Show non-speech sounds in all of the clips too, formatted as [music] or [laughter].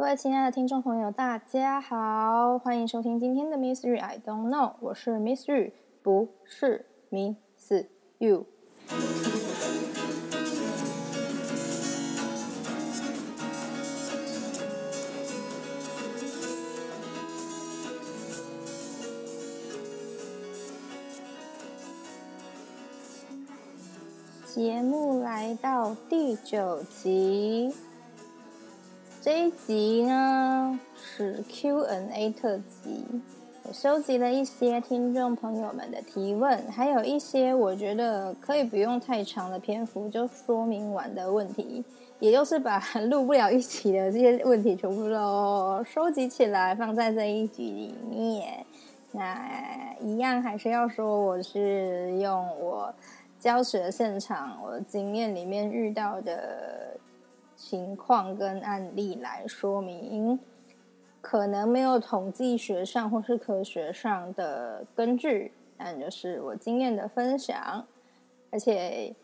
各位亲爱的听众朋友，大家好，欢迎收听今天的 Miss You I Don't Know，我是 Miss You，不是 Miss You。节目来到第九集，这一集呢是 Q&A 特辑，我收集了一些听众朋友们的提问，还有一些我觉得可以不用太长的篇幅就说明完的问题，也就是把录不了一集的这些问题全部都收集起来放在这一集里面。那一样还是要说，我是用我。教学现场，我经验里面遇到的情况跟案例来说明，可能没有统计学上或是科学上的根据，但就是我经验的分享，而且，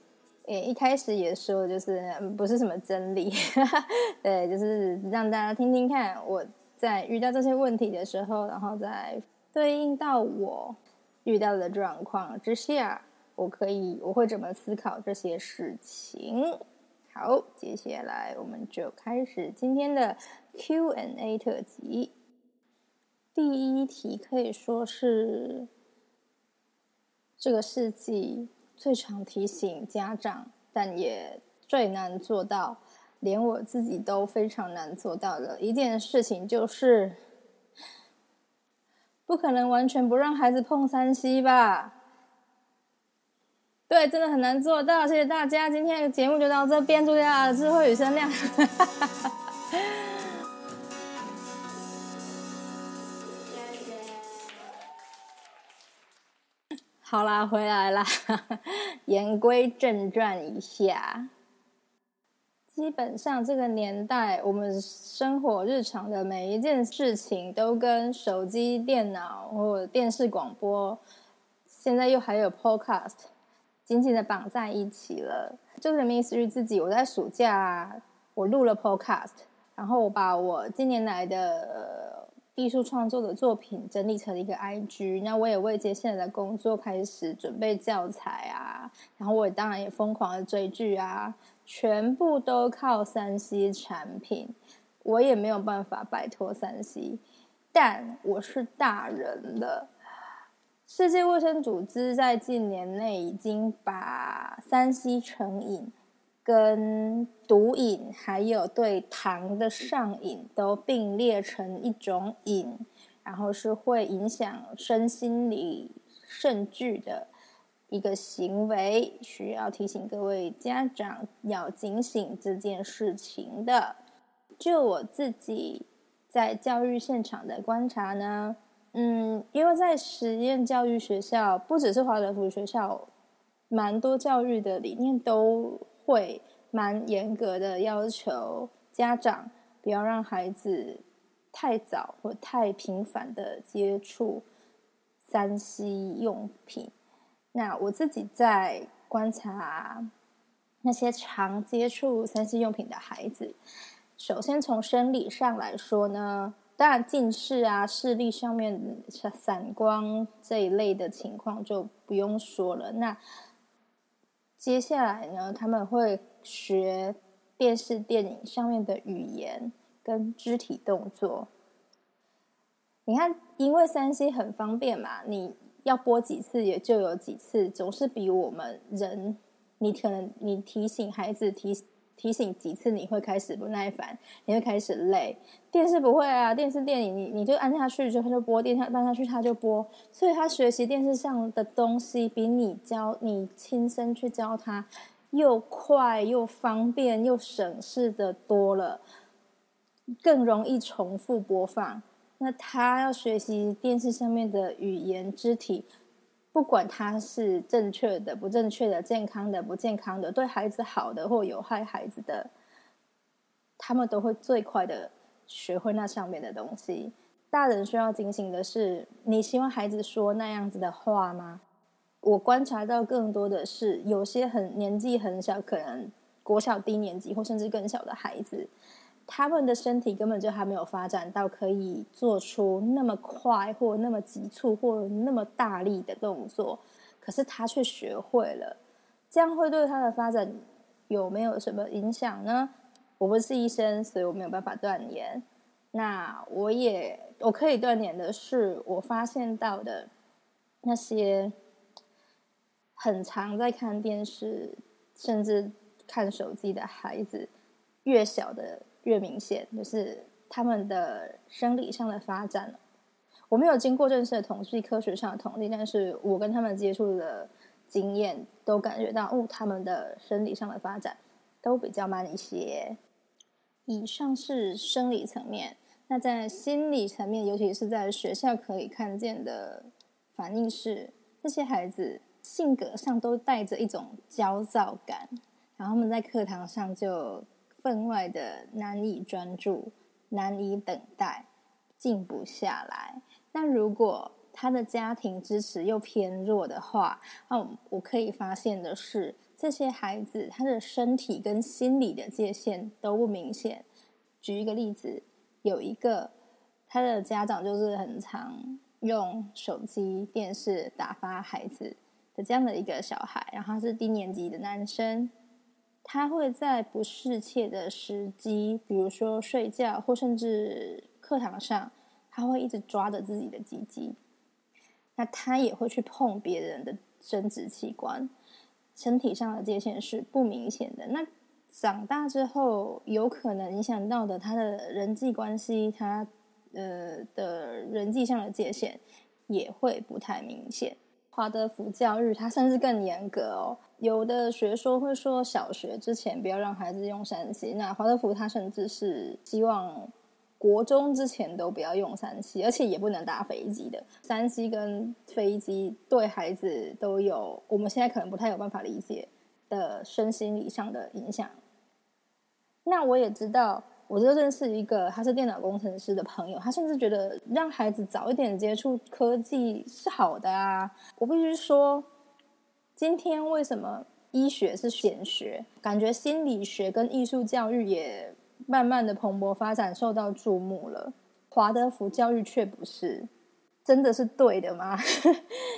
诶，一开始也说就是不是什么真理，[laughs] 对，就是让大家听听看我在遇到这些问题的时候，然后再对应到我遇到的状况之下。我可以，我会怎么思考这些事情？好，接下来我们就开始今天的 Q&A 特辑。第一题可以说是这个世纪最常提醒家长，但也最难做到，连我自己都非常难做到的一件事情，就是不可能完全不让孩子碰三 C 吧。对，真的很难做到。谢谢大家，今天的节目就到这边。祝大家智慧与声量。[laughs] 好啦，回来啦。[laughs] 言归正传一下，基本上这个年代，我们生活日常的每一件事情，都跟手机、电脑或电视广播，现在又还有 Podcast。紧紧的绑在一起了，就是 Miss 于自己。我在暑假我录了 Podcast，然后我把我近年来的艺术创作的作品整理成了一个 IG。那我也为接下来的工作开始准备教材啊，然后我也当然也疯狂的追剧啊，全部都靠三 C 产品，我也没有办法摆脱三 C，但我是大人了。世界卫生组织在近年内已经把三 C 成瘾、跟毒瘾，还有对糖的上瘾都并列成一种瘾，然后是会影响身心理甚巨的一个行为，需要提醒各位家长要警醒这件事情的。就我自己在教育现场的观察呢。嗯，因为在实验教育学校，不只是华德福学校，蛮多教育的理念都会蛮严格的要求家长不要让孩子太早或太频繁的接触三 C 用品。那我自己在观察那些常接触三 C 用品的孩子，首先从生理上来说呢。当然，近视啊、视力上面散光这一类的情况就不用说了。那接下来呢，他们会学电视、电影上面的语言跟肢体动作。你看，因为三 C 很方便嘛，你要播几次也就有几次，总是比我们人，你可能你提醒孩子提。提醒几次你会开始不耐烦，你会开始累。电视不会啊，电视电影你你就按下去之后就播，电视按下去它就播。所以他学习电视上的东西比你教你亲身去教他又快又方便又省事的多了，更容易重复播放。那他要学习电视上面的语言肢体。不管它是正确的、不正确的、健康的、不健康的，对孩子好的或有害孩子的，他们都会最快的学会那上面的东西。大人需要警醒的是，你希望孩子说那样子的话吗？我观察到更多的是，有些很年纪很小，可能国小低年级或甚至更小的孩子，他们的身体根本就还没有发展到可以做出那么快或那么急促或那么大力的动作，可是他却学会了，这样会对他的发展有没有什么影响呢？我不是医生，所以我没有办法断言。那我也我可以断言的是，我发现到的那些很常在看电视甚至看手机的孩子，越小的越明显，就是他们的生理上的发展。我没有经过正式的统计，科学上的统计，但是我跟他们接触的经验都感觉到，哦，他们的生理上的发展都比较慢一些。以上是生理层面，那在心理层面，尤其是在学校可以看见的反应是，这些孩子性格上都带着一种焦躁感，然后他们在课堂上就分外的难以专注、难以等待、静不下来。那如果他的家庭支持又偏弱的话，那我可以发现的是。这些孩子，他的身体跟心理的界限都不明显。举一个例子，有一个他的家长就是很常用手机、电视打发孩子的这样的一个小孩，然后他是低年级的男生，他会在不适切的时机，比如说睡觉或甚至课堂上，他会一直抓着自己的鸡鸡，那他也会去碰别人的生殖器官。身体上的界限是不明显的。那长大之后，有可能影响到的他的人际关系，他呃的人际上的界限也会不太明显。华德福教育它甚至更严格哦。有的学说会说，小学之前不要让孩子用三 C。那华德福他甚至是希望。国中之前都不要用三 C，而且也不能搭飞机的。三 C 跟飞机对孩子都有，我们现在可能不太有办法理解的身心理上的影响。那我也知道，我就认识一个他是电脑工程师的朋友，他甚至觉得让孩子早一点接触科技是好的啊。我必须说，今天为什么医学是显学，感觉心理学跟艺术教育也。慢慢的蓬勃发展，受到注目了。华德福教育却不是，真的是对的吗？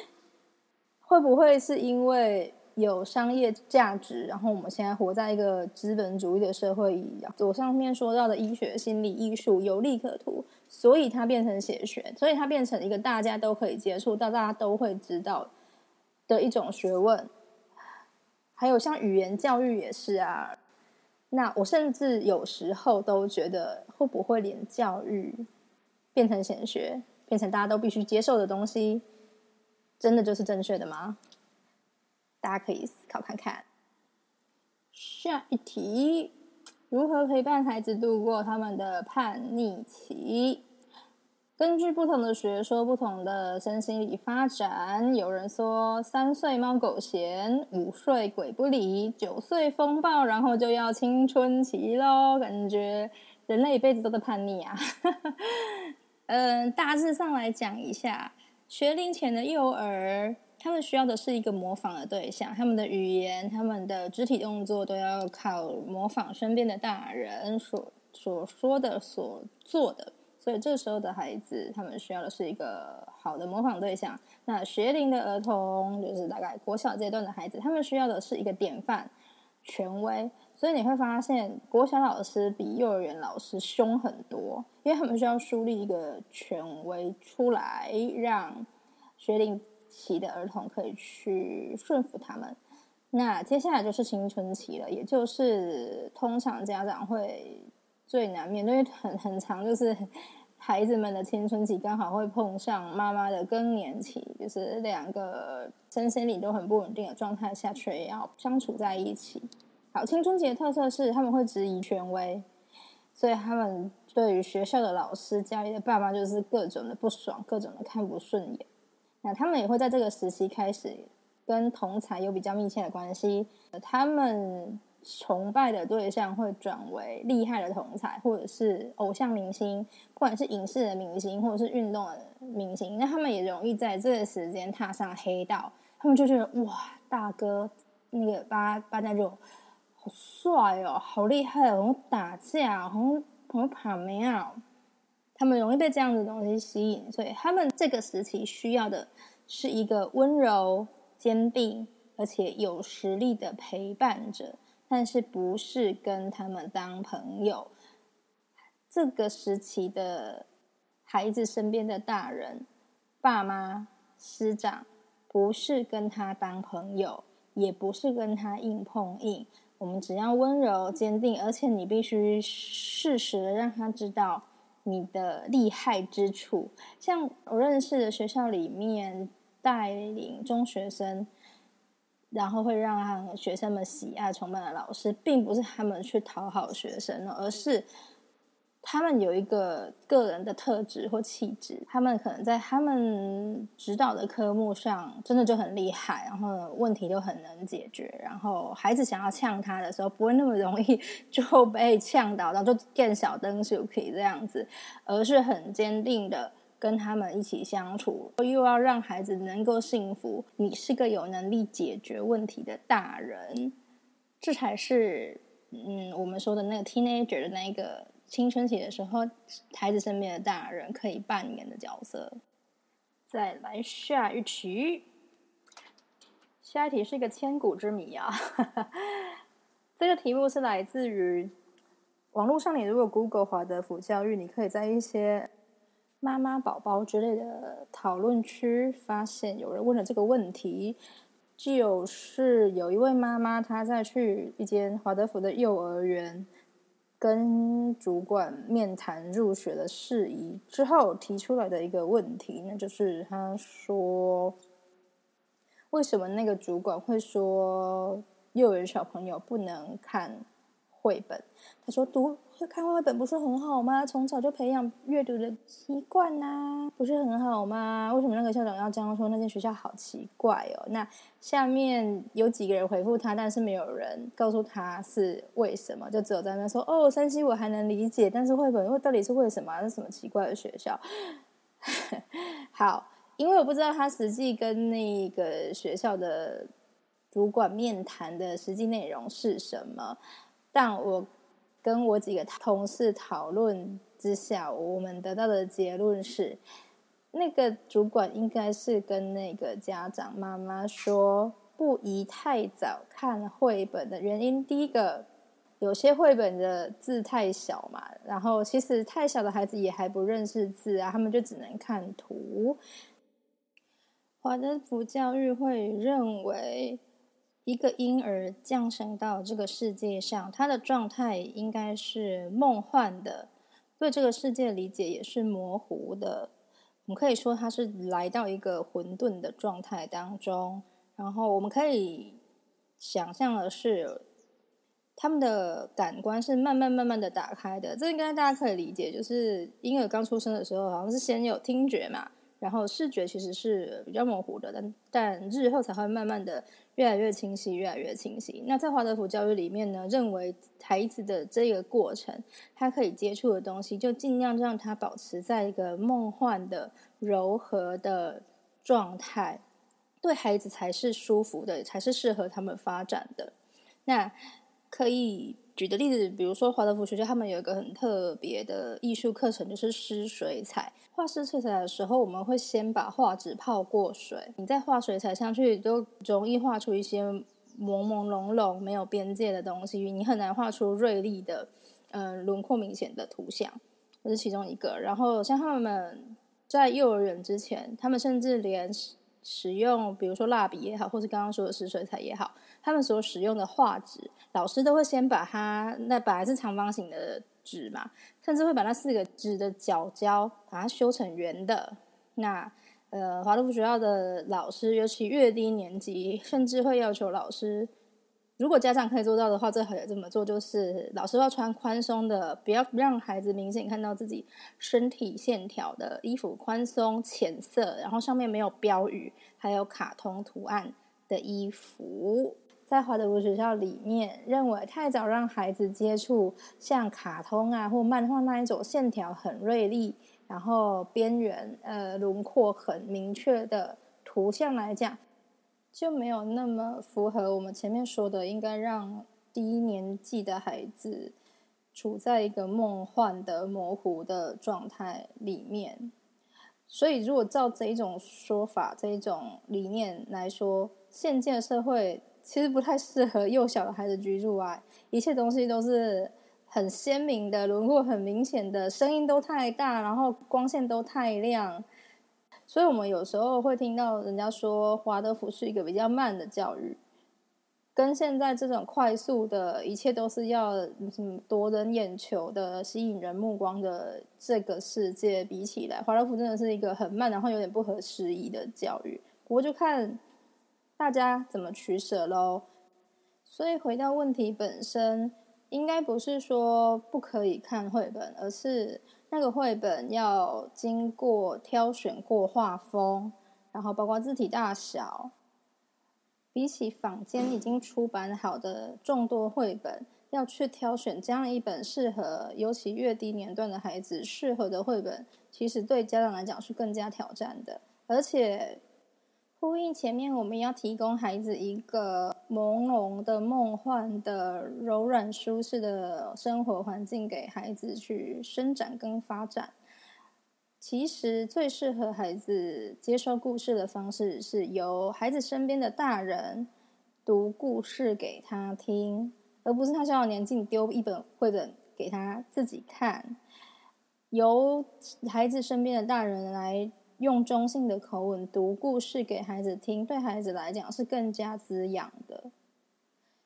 [laughs] 会不会是因为有商业价值？然后我们现在活在一个资本主义的社会一样，我上面说到的医学、心理、艺术有利可图，所以它变成写学，所以它变成一个大家都可以接触到、大家都会知道的一种学问。还有像语言教育也是啊。那我甚至有时候都觉得，会不会连教育变成显学，变成大家都必须接受的东西，真的就是正确的吗？大家可以思考看看。下一题：如何陪伴孩子度过他们的叛逆期？根据不同的学说，不同的身心理发展，有人说三岁猫狗嫌，五岁鬼不理，九岁风暴，然后就要青春期喽。感觉人类一辈子都在叛逆啊。嗯，[laughs] 大致上来讲一下，学龄前的幼儿，他们需要的是一个模仿的对象，他们的语言、他们的肢体动作都要靠模仿身边的大人所所说的、所做的。所以这时候的孩子，他们需要的是一个好的模仿对象。那学龄的儿童，就是大概国小阶段的孩子，他们需要的是一个典范、权威。所以你会发现，国小老师比幼儿园老师凶很多，因为他们需要树立一个权威出来，让学龄期的儿童可以去顺服他们。那接下来就是青春期了，也就是通常家长会最难面对，很很长，就是。[laughs] 孩子们的青春期刚好会碰上妈妈的更年期，就是两个身心里都很不稳定的状态下，却也要相处在一起。好，青春期的特色是他们会质疑权威，所以他们对于学校的老师、家里的爸妈就是各种的不爽，各种的看不顺眼。那他们也会在这个时期开始跟同才有比较密切的关系，他们。崇拜的对象会转为厉害的同才，或者是偶像明星，不管是影视的明星，或者是运动的明星，那他们也容易在这个时间踏上黑道。他们就觉得哇，大哥那个八八加九好帅哦，好厉害哦，打架，好好跑没啊。他们容易被这样的东西吸引，所以他们这个时期需要的是一个温柔、坚定而且有实力的陪伴者，但是不是跟他们当朋友。这个时期的孩子身边的大人、爸妈、师长，不是跟他当朋友，也不是跟他硬碰硬。我们只要温柔、坚定，而且你必须适时的让他知道。你的厉害之处，像我认识的学校里面带领中学生，然后会让学生们喜爱崇拜的老师，并不是他们去讨好学生，而是。他们有一个个人的特质或气质，他们可能在他们指导的科目上真的就很厉害，然后问题都很能解决。然后孩子想要呛他的时候，不会那么容易 [laughs] 就被呛到，然后就变小灯就可以这样子，而是很坚定的跟他们一起相处，又要让孩子能够幸福。你是个有能力解决问题的大人，这才是嗯我们说的那个 teenager 的那个。青春期的时候，孩子身边的大人可以扮演的角色。再来下一题，下一题是一个千古之谜啊！[laughs] 这个题目是来自于网络上，你如果 Google 华德福教育，你可以在一些妈妈宝宝之类的讨论区发现有人问了这个问题，就是有一位妈妈她在去一间华德福的幼儿园。跟主管面谈入学的事宜之后提出来的一个问题，那就是他说，为什么那个主管会说幼儿园小朋友不能看绘本？他说读。会看绘本不是很好吗？从小就培养阅读的习惯呐，不是很好吗？为什么那个校长要这样说？那间学校好奇怪哦。那下面有几个人回复他，但是没有人告诉他是为什么，就只有在那说哦，山西我还能理解，但是绘本会到底是为什么？是什么奇怪的学校？[laughs] 好，因为我不知道他实际跟那个学校的主管面谈的实际内容是什么，但我。跟我几个同事讨论之下，我们得到的结论是，那个主管应该是跟那个家长妈妈说，不宜太早看绘本的原因。第一个，有些绘本的字太小嘛，然后其实太小的孩子也还不认识字啊，他们就只能看图。华德福教育会认为。一个婴儿降生到这个世界上，他的状态应该是梦幻的，对这个世界理解也是模糊的。我们可以说他是来到一个混沌的状态当中。然后我们可以想象的是，他们的感官是慢慢慢慢的打开的。这应该大家可以理解，就是婴儿刚出生的时候，好像是先有听觉嘛。然后视觉其实是比较模糊的，但但日后才会慢慢的越来越清晰，越来越清晰。那在华德福教育里面呢，认为孩子的这个过程，他可以接触的东西，就尽量让他保持在一个梦幻的、柔和的状态，对孩子才是舒服的，才是适合他们发展的。那可以。举的例子，比如说华德福学校，他们有一个很特别的艺术课程，就是湿水彩。画湿水彩的时候，我们会先把画纸泡过水。你再画水彩上去，都容易画出一些朦朦胧胧、没有边界的东西，你很难画出锐利的、嗯轮廓明显的图像。这是其中一个。然后像他们在幼儿园之前，他们甚至连使用，比如说蜡笔也好，或是刚刚说的湿水彩也好。他们所使用的画纸，老师都会先把它那本来是长方形的纸嘛，甚至会把那四个纸的角胶把它修成圆的。那呃，华德福学校的老师，尤其越低年级，甚至会要求老师，如果家长可以做到的话，最好也这么做，就是老师要穿宽松的，不要让孩子明显看到自己身体线条的衣服，宽松浅色，然后上面没有标语，还有卡通图案的衣服。在华德福学校里面，认为太早让孩子接触像卡通啊或漫画那一种线条很锐利，然后边缘呃轮廓很明确的图像来讲，就没有那么符合我们前面说的，应该让低年纪的孩子处在一个梦幻的模糊的状态里面。所以，如果照这一种说法、这一种理念来说，现今的社会其实不太适合幼小的孩子居住啊！一切东西都是很鲜明的，轮廓很明显的，声音都太大，然后光线都太亮。所以我们有时候会听到人家说，华德福是一个比较慢的教育。跟现在这种快速的一切都是要什么夺人眼球的、吸引人目光的这个世界比起来，华德福真的是一个很慢，然后有点不合时宜的教育。不过就看大家怎么取舍喽。所以回到问题本身，应该不是说不可以看绘本，而是那个绘本要经过挑选过画风，然后包括字体大小。比起坊间已经出版好的众多绘本，要去挑选这样一本适合，尤其越低年段的孩子适合的绘本，其实对家长来讲是更加挑战的。而且，呼应前面我们要提供孩子一个朦胧的、梦幻的、柔软舒适的生活环境，给孩子去伸展跟发展。其实最适合孩子接受故事的方式，是由孩子身边的大人读故事给他听，而不是他小小年纪丢一本绘本给他自己看。由孩子身边的大人来用中性的口吻读故事给孩子听，对孩子来讲是更加滋养的。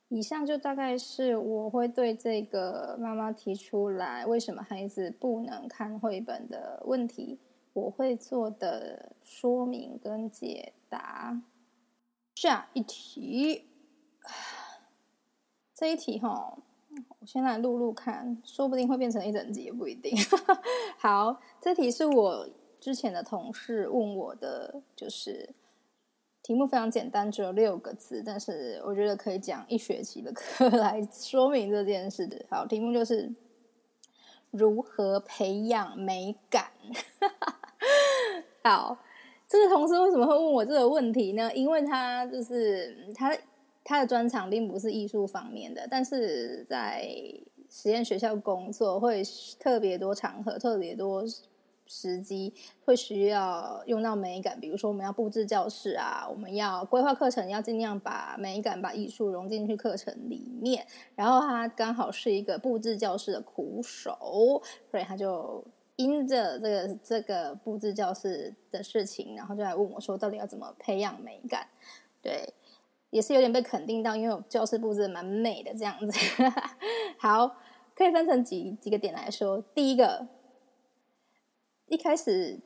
以上就大概是我会对这个妈妈提出来为什么孩子不能看绘本的问题，我会做的说明跟解答。下一题，这一题哈，我先来录录看，说不定会变成一整集也不一定。[laughs] 好，这题是我之前的同事问我的，就是。题目非常简单，只有六个字，但是我觉得可以讲一学期的课 [laughs] 来说明这件事。好，题目就是如何培养美感。[laughs] 好，这个同事为什么会问我这个问题呢？因为他就是他他的专长并不是艺术方面的，但是在实验学校工作会特别多场合，特别多。时机会需要用到美感，比如说我们要布置教室啊，我们要规划课程，要尽量把美感、把艺术融进去课程里面。然后他刚好是一个布置教室的苦手，所以他就因着这个这个布置教室的事情，然后就来问我说，到底要怎么培养美感？对，也是有点被肯定到，因为我教室布置蛮美的这样子。[laughs] 好，可以分成几几个点来说，第一个。一开始，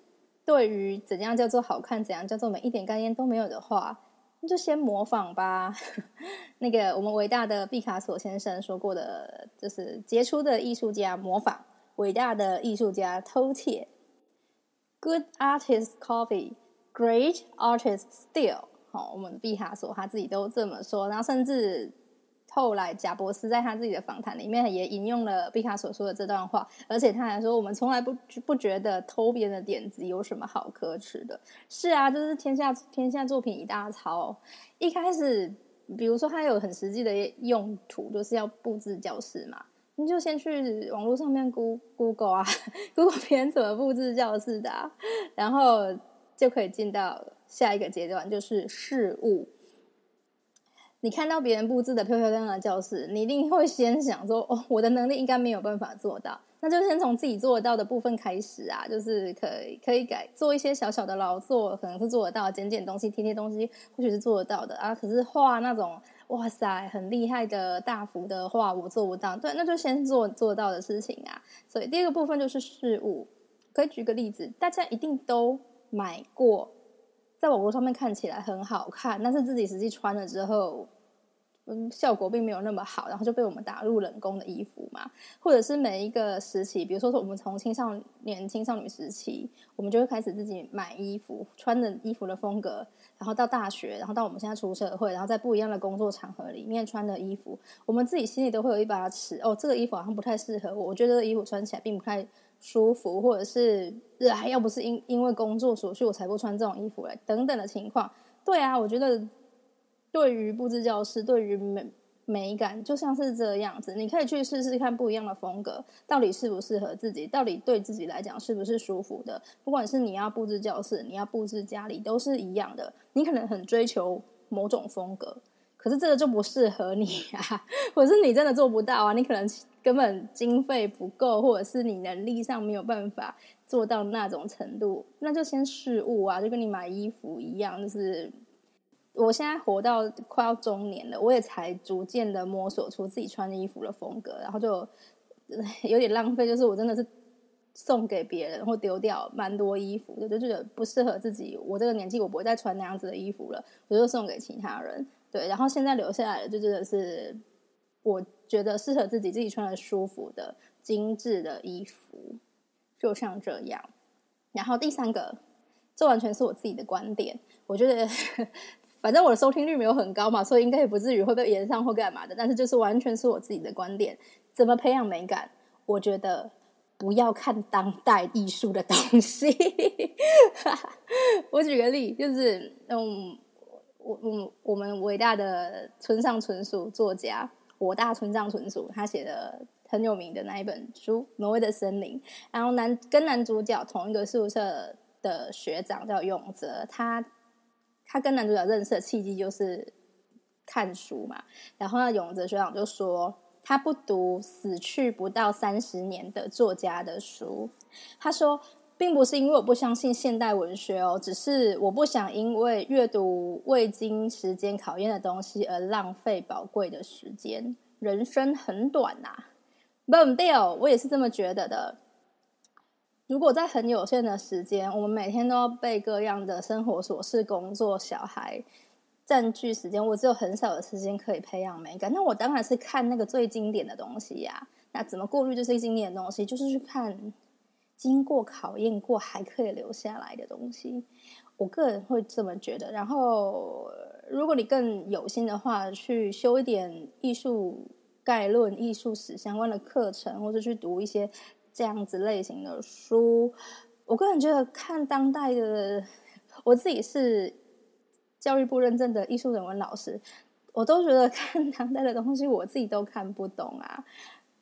对于怎样叫做好看，怎样叫做美，一点概念都没有的话，那就先模仿吧。[laughs] 那个我们伟大的毕卡索先生说过的，就是杰出的艺术家模仿，伟大的艺术家偷窃。Good artist copy, great artist steal。好，我们毕卡索他自己都这么说，然后甚至。后来，贾伯斯在他自己的访谈里面也引用了毕卡索说的这段话，而且他还说：“我们从来不不觉得偷别人的点子有什么好可耻的。”是啊，就是天下天下作品一大抄。一开始，比如说他有很实际的用途，就是要布置教室嘛，你就先去网络上面 [laughs] Google 啊，Google 别人怎么布置教室的，然后就可以进到下一个阶段，就是事物。你看到别人布置的漂漂亮亮的教室，你一定会先想说：“哦，我的能力应该没有办法做到。”那就先从自己做得到的部分开始啊，就是可以可以改做一些小小的劳作，可能是做得到，剪剪东西、贴贴东西，或许是做得到的啊。可是画那种哇塞很厉害的大幅的画，我做不到。对，那就先做做到的事情啊。所以第二个部分就是事物，可以举个例子，大家一定都买过。在网络上面看起来很好看，但是自己实际穿了之后，嗯，效果并没有那么好，然后就被我们打入冷宫的衣服嘛。或者是每一个时期，比如说说我们从青少年、青少女时期，我们就会开始自己买衣服，穿的衣服的风格，然后到大学，然后到我们现在出社会，然后在不一样的工作场合里面穿的衣服，我们自己心里都会有一把尺。哦，这个衣服好像不太适合我，我觉得这个衣服穿起来并不太。舒服，或者是还要不是因因为工作所需，我才不穿这种衣服嘞，等等的情况。对啊，我觉得对于布置教室，对于美美感就像是这样子，你可以去试试看不一样的风格，到底适不适合自己，到底对自己来讲是不是舒服的。不管是你要布置教室，你要布置家里，都是一样的。你可能很追求某种风格，可是这个就不适合你啊，或者是你真的做不到啊，你可能根本经费不够，或者是你能力上没有办法做到那种程度，那就先试物啊，就跟你买衣服一样，就是。我现在活到快要中年了，我也才逐渐的摸索出自己穿衣服的风格，然后就有点浪费，就是我真的是送给别人或丢掉蛮多衣服，就就觉得不适合自己。我这个年纪我不会再穿那样子的衣服了，我就送给其他人。对，然后现在留下来的就真的是我觉得适合自己、自己穿的舒服的精致的衣服，就像这样。然后第三个，这完全是我自己的观点，我觉得。反正我的收听率没有很高嘛，所以应该也不至于会被延上或干嘛的。但是就是完全是我自己的观点，怎么培养美感？我觉得不要看当代艺术的东西。[laughs] 我举个例，就是嗯，我我我们伟大的村上春树作家，我大村上春树，他写的很有名的那一本书《挪威的森林》，然后男跟男主角同一个宿舍的学长叫永泽，他。他跟男主角认识的契机就是看书嘛，然后呢，永泽学长就说他不读死去不到三十年的作家的书。他说，并不是因为我不相信现代文学哦，只是我不想因为阅读未经时间考验的东西而浪费宝贵的时间。人生很短呐，不对哦，我也是这么觉得的。如果在很有限的时间，我们每天都要被各样的生活琐事、工作、小孩占据时间，我只有很少的时间可以培养美感。那我当然是看那个最经典的东西呀。那怎么过滤这些经典的东西？就是去看经过考验过还可以留下来的东西。我个人会这么觉得。然后，如果你更有心的话，去修一点艺术概论、艺术史相关的课程，或者去读一些。这样子类型的书，我个人觉得看当代的，我自己是教育部认证的艺术人文老师，我都觉得 [laughs] 看当代的东西，我自己都看不懂啊。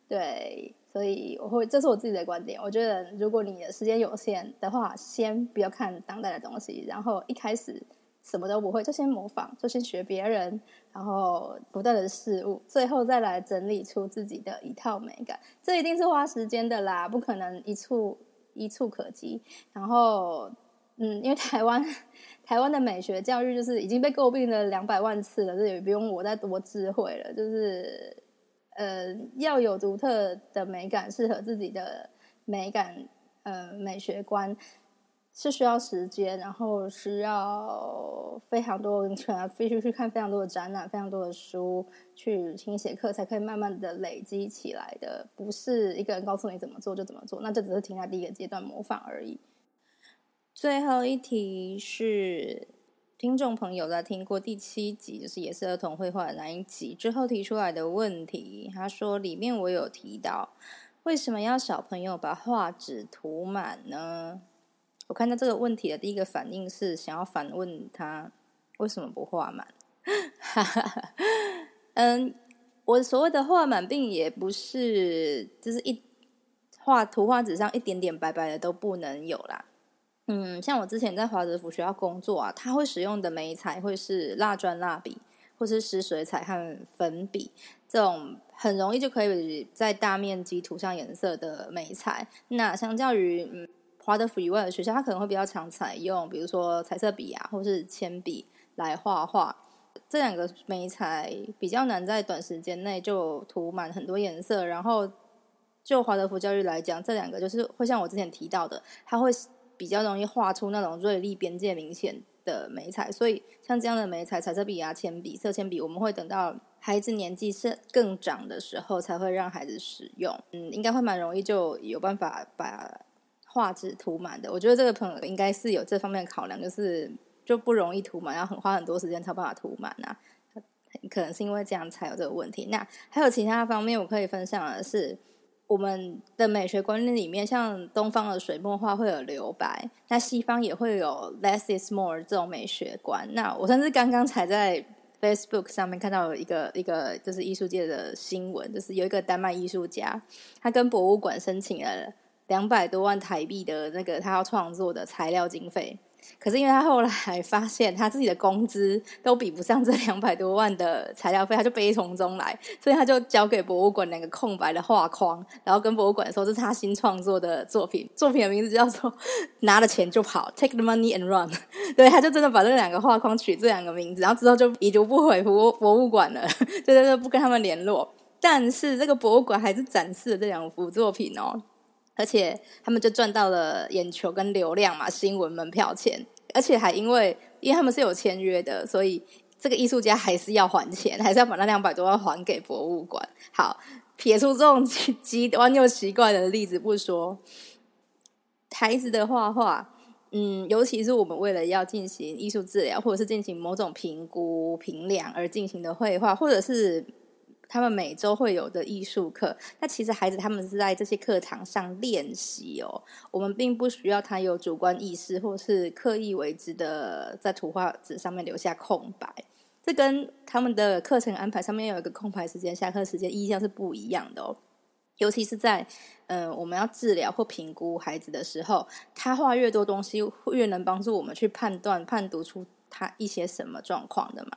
对，所以我会，这是我自己的观点。我觉得如果你的时间有限的话，先不要看当代的东西，然后一开始。什么都不会，就先模仿，就先学别人，然后不断的事物，最后再来整理出自己的一套美感。这一定是花时间的啦，不可能一触一触可及。然后，嗯，因为台湾台湾的美学教育就是已经被诟病了两百万次了，这也不用我再多智慧了。就是呃，要有独特的美感，适合自己的美感，呃，美学观。是需要时间，然后需要非常多，可能必须去看非常多的展览、非常多的书，去听写课，才可以慢慢的累积起来的。不是一个人告诉你怎么做就怎么做，那这只是停在第一个阶段模仿而已。最后一题是听众朋友在听过第七集，就是也是儿童绘画的那一集之后提出来的问题。他说里面我有提到，为什么要小朋友把画纸涂满呢？我看到这个问题的第一个反应是想要反问他为什么不画满？[laughs] 嗯，我所谓的画满，并也不是就是一画图画纸上一点点白白的都不能有啦。嗯，像我之前在华德福学校工作啊，他会使用的眉彩会是蜡砖、蜡笔，或是湿水彩和粉笔这种很容易就可以在大面积涂上颜色的眉彩。那相较于嗯。华德福以外的学校，它可能会比较常采用，比如说彩色笔啊，或是铅笔来画画。这两个眉彩比较难在短时间内就涂满很多颜色。然后，就华德福教育来讲，这两个就是会像我之前提到的，它会比较容易画出那种锐利、边界明显的眉彩。所以，像这样的眉彩，彩色笔啊、铅笔、色铅笔，我们会等到孩子年纪是更长的时候才会让孩子使用。嗯，应该会蛮容易就有办法把。画纸涂满的，我觉得这个朋友应该是有这方面的考量，就是就不容易涂满，要很花很多时间才办法涂满啊。可能是因为这样才有这个问题。那还有其他方面，我可以分享的是，我们的美学观念里面，像东方的水墨画会有留白，那西方也会有 less is more 这种美学观。那我甚至刚刚才在 Facebook 上面看到一个一个就是艺术界的新闻，就是有一个丹麦艺术家，他跟博物馆申请了两百多万台币的那个他要创作的材料经费。可是因为他后来发现他自己的工资都比不上这两百多万的材料费，他就悲从中来，所以他就交给博物馆两个空白的画框，然后跟博物馆说这是他新创作的作品，作品的名字叫做“拿了钱就跑 ”，Take the money and run。[laughs] 对，他就真的把这两个画框取这两个名字，然后之后就已读不回博博物馆了，对对对，不跟他们联络。但是这个博物馆还是展示了这两幅作品哦。而且他们就赚到了眼球跟流量嘛，新闻门票钱，而且还因为因为他们是有签约的，所以这个艺术家还是要还钱，还是要把那两百多万还给博物馆。好，撇出这种极端又奇怪的例子不说，孩子的画画，嗯，尤其是我们为了要进行艺术治疗，或者是进行某种评估评量而进行的绘画，或者是。他们每周会有的艺术课，那其实孩子他们是在这些课堂上练习哦。我们并不需要他有主观意识，或是刻意为之的在图画纸上面留下空白。这跟他们的课程安排上面有一个空白时间、下课时间意向是不一样的哦。尤其是在嗯，我们要治疗或评估孩子的时候，他画越多东西，越能帮助我们去判断、判读出他一些什么状况的嘛。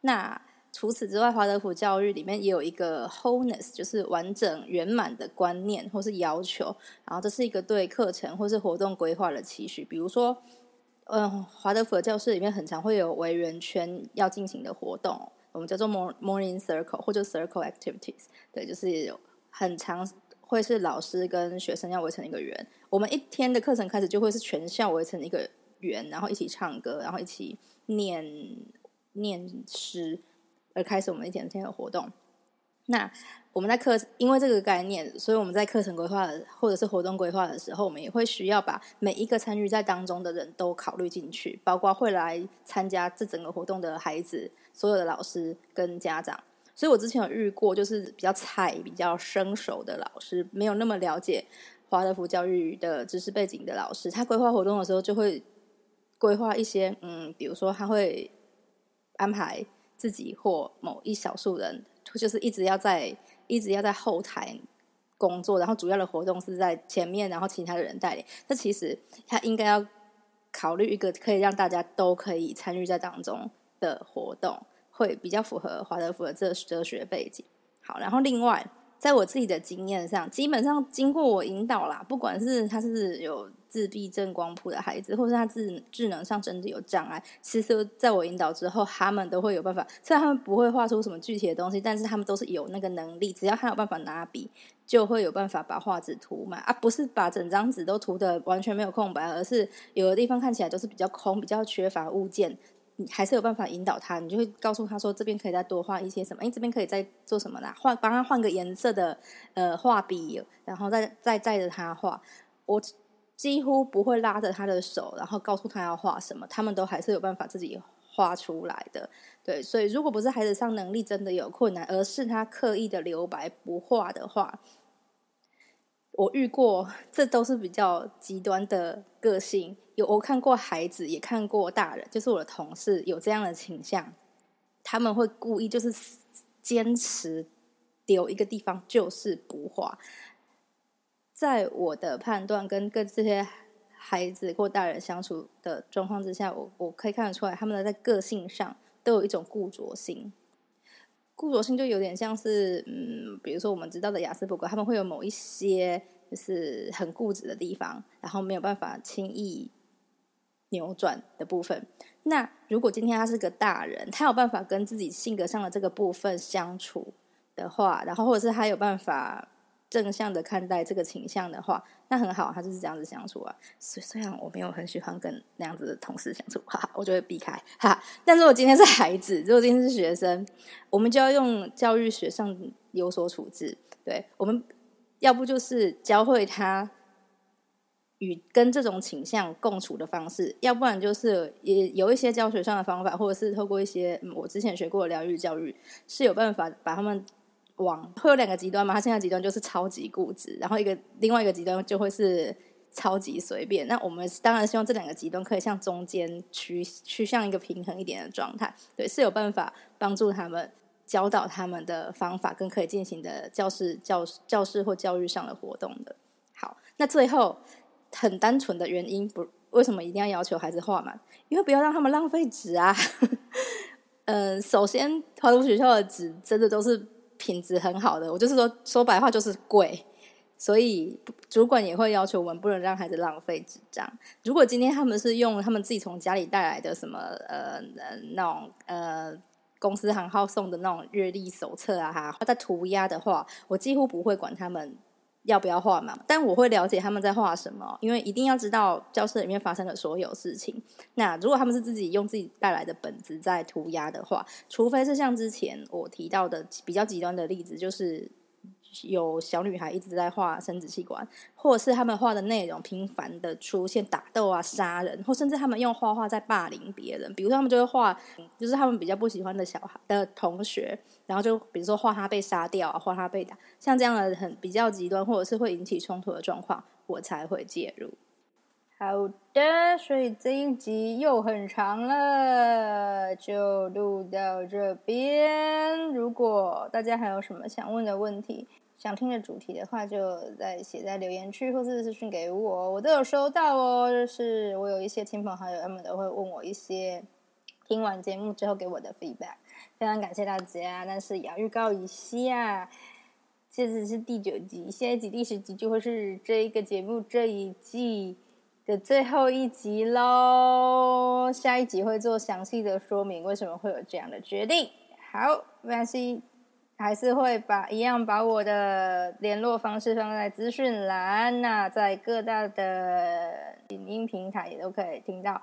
那除此之外，华德福教育里面也有一个 wholeness，就是完整圆满的观念或是要求。然后这是一个对课程或是活动规划的期许。比如说，嗯，华德福的教室里面很常会有围圆圈要进行的活动，我们叫做 morning circle 或者 circle activities。对，就是很长会是老师跟学生要围成一个圆。我们一天的课程开始就会是全校围成一个圆，然后一起唱歌，然后一起念念诗。开始我们一天天的活动。那我们在课，因为这个概念，所以我们在课程规划或者是活动规划的时候，我们也会需要把每一个参与在当中的人都考虑进去，包括会来参加这整个活动的孩子、所有的老师跟家长。所以我之前有遇过，就是比较菜、比较生熟的老师，没有那么了解华德福教育的知识背景的老师，他规划活动的时候就会规划一些，嗯，比如说他会安排。自己或某一少数人，就是一直要在一直要在后台工作，然后主要的活动是在前面，然后其他的人带领。这其实他应该要考虑一个可以让大家都可以参与在当中的活动，会比较符合华德福的这哲学背景。好，然后另外。在我自己的经验上，基本上经过我引导啦，不管是他是有自闭症光谱的孩子，或是他智智能上真的有障碍，其实在我引导之后，他们都会有办法。虽然他们不会画出什么具体的东西，但是他们都是有那个能力，只要他有办法拿笔，就会有办法把画纸涂满啊，不是把整张纸都涂的完全没有空白，而是有的地方看起来都是比较空，比较缺乏物件。你还是有办法引导他，你就会告诉他说这边可以再多画一些什么，哎，这边可以再做什么啦？换帮他换个颜色的呃画笔，然后再再带着他画。我几乎不会拉着他的手，然后告诉他要画什么，他们都还是有办法自己画出来的。对，所以如果不是孩子上能力真的有困难，而是他刻意的留白不画的话。我遇过，这都是比较极端的个性。有我看过孩子，也看过大人，就是我的同事有这样的倾向。他们会故意就是坚持留一个地方，就是不画。在我的判断跟跟这些孩子或大人相处的状况之下，我我可以看得出来，他们的在个性上都有一种固着性。固着性就有点像是，嗯，比如说我们知道的雅思伯格，他们会有某一些就是很固执的地方，然后没有办法轻易扭转的部分。那如果今天他是个大人，他有办法跟自己性格上的这个部分相处的话，然后或者是他有办法。正向的看待这个倾向的话，那很好，他就是这样子相处啊。虽虽然我没有很喜欢跟那样子的同事相处，哈，我就会避开哈。但是我今天是孩子，如果今天是学生，我们就要用教育学上有所处置。对我们，要不就是教会他与跟这种倾向共处的方式，要不然就是也有一些教学上的方法，或者是透过一些我之前学过的疗愈教育，是有办法把他们。往会有两个极端嘛？他现在极端就是超级固执，然后一个另外一个极端就会是超级随便。那我们当然希望这两个极端可以向中间趋趋向一个平衡一点的状态。对，是有办法帮助他们教导他们的方法跟可以进行的教室教教室或教育上的活动的。好，那最后很单纯的原因不。为什么一定要要求孩子画满？因为不要让他们浪费纸啊。嗯，[laughs] 首先，华都学校的纸真的都是品质很好的。我就是说，说白话就是贵，所以主管也会要求我们不能让孩子浪费纸张。如果今天他们是用他们自己从家里带来的什么呃那种呃公司行号送的那种日历手册啊哈，在涂鸦的话，我几乎不会管他们。要不要画嘛？但我会了解他们在画什么，因为一定要知道教室里面发生的所有事情。那如果他们是自己用自己带来的本子在涂鸦的话，除非是像之前我提到的比较极端的例子，就是。有小女孩一直在画生殖器官，或者是他们画的内容频繁的出现打斗啊、杀人，或甚至他们用画画在霸凌别人。比如说，他们就会画，就是他们比较不喜欢的小孩的同学，然后就比如说画他被杀掉啊，画他被打，像这样的很比较极端，或者是会引起冲突的状况，我才会介入。好的，所以这一集又很长了，就录到这边。如果大家还有什么想问的问题，想听的主题的话，就再写在留言区或是私信给我，我都有收到哦。就是我有一些亲朋好友，他们都会问我一些听完节目之后给我的 feedback，非常感谢大家。但是也要预告一下，这次是第九集，下一集第十集就会是这一个节目这一季。的最后一集喽，下一集会做详细的说明，为什么会有这样的决定。好，没关系，还是会把一样把我的联络方式放在资讯栏，那在各大的影音平台也都可以听到。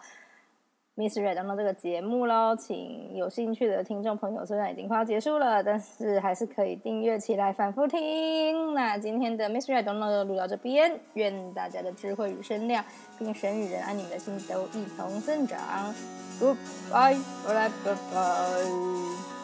Miss Red 当到这个节目喽，请有兴趣的听众朋友，虽然已经快要结束了，但是还是可以订阅起来反复听。那今天的 Miss Red 当到就录到这边，愿大家的智慧与声量，并神与人安，你们的心都一同增长。Goodbye，拜拜，拜拜。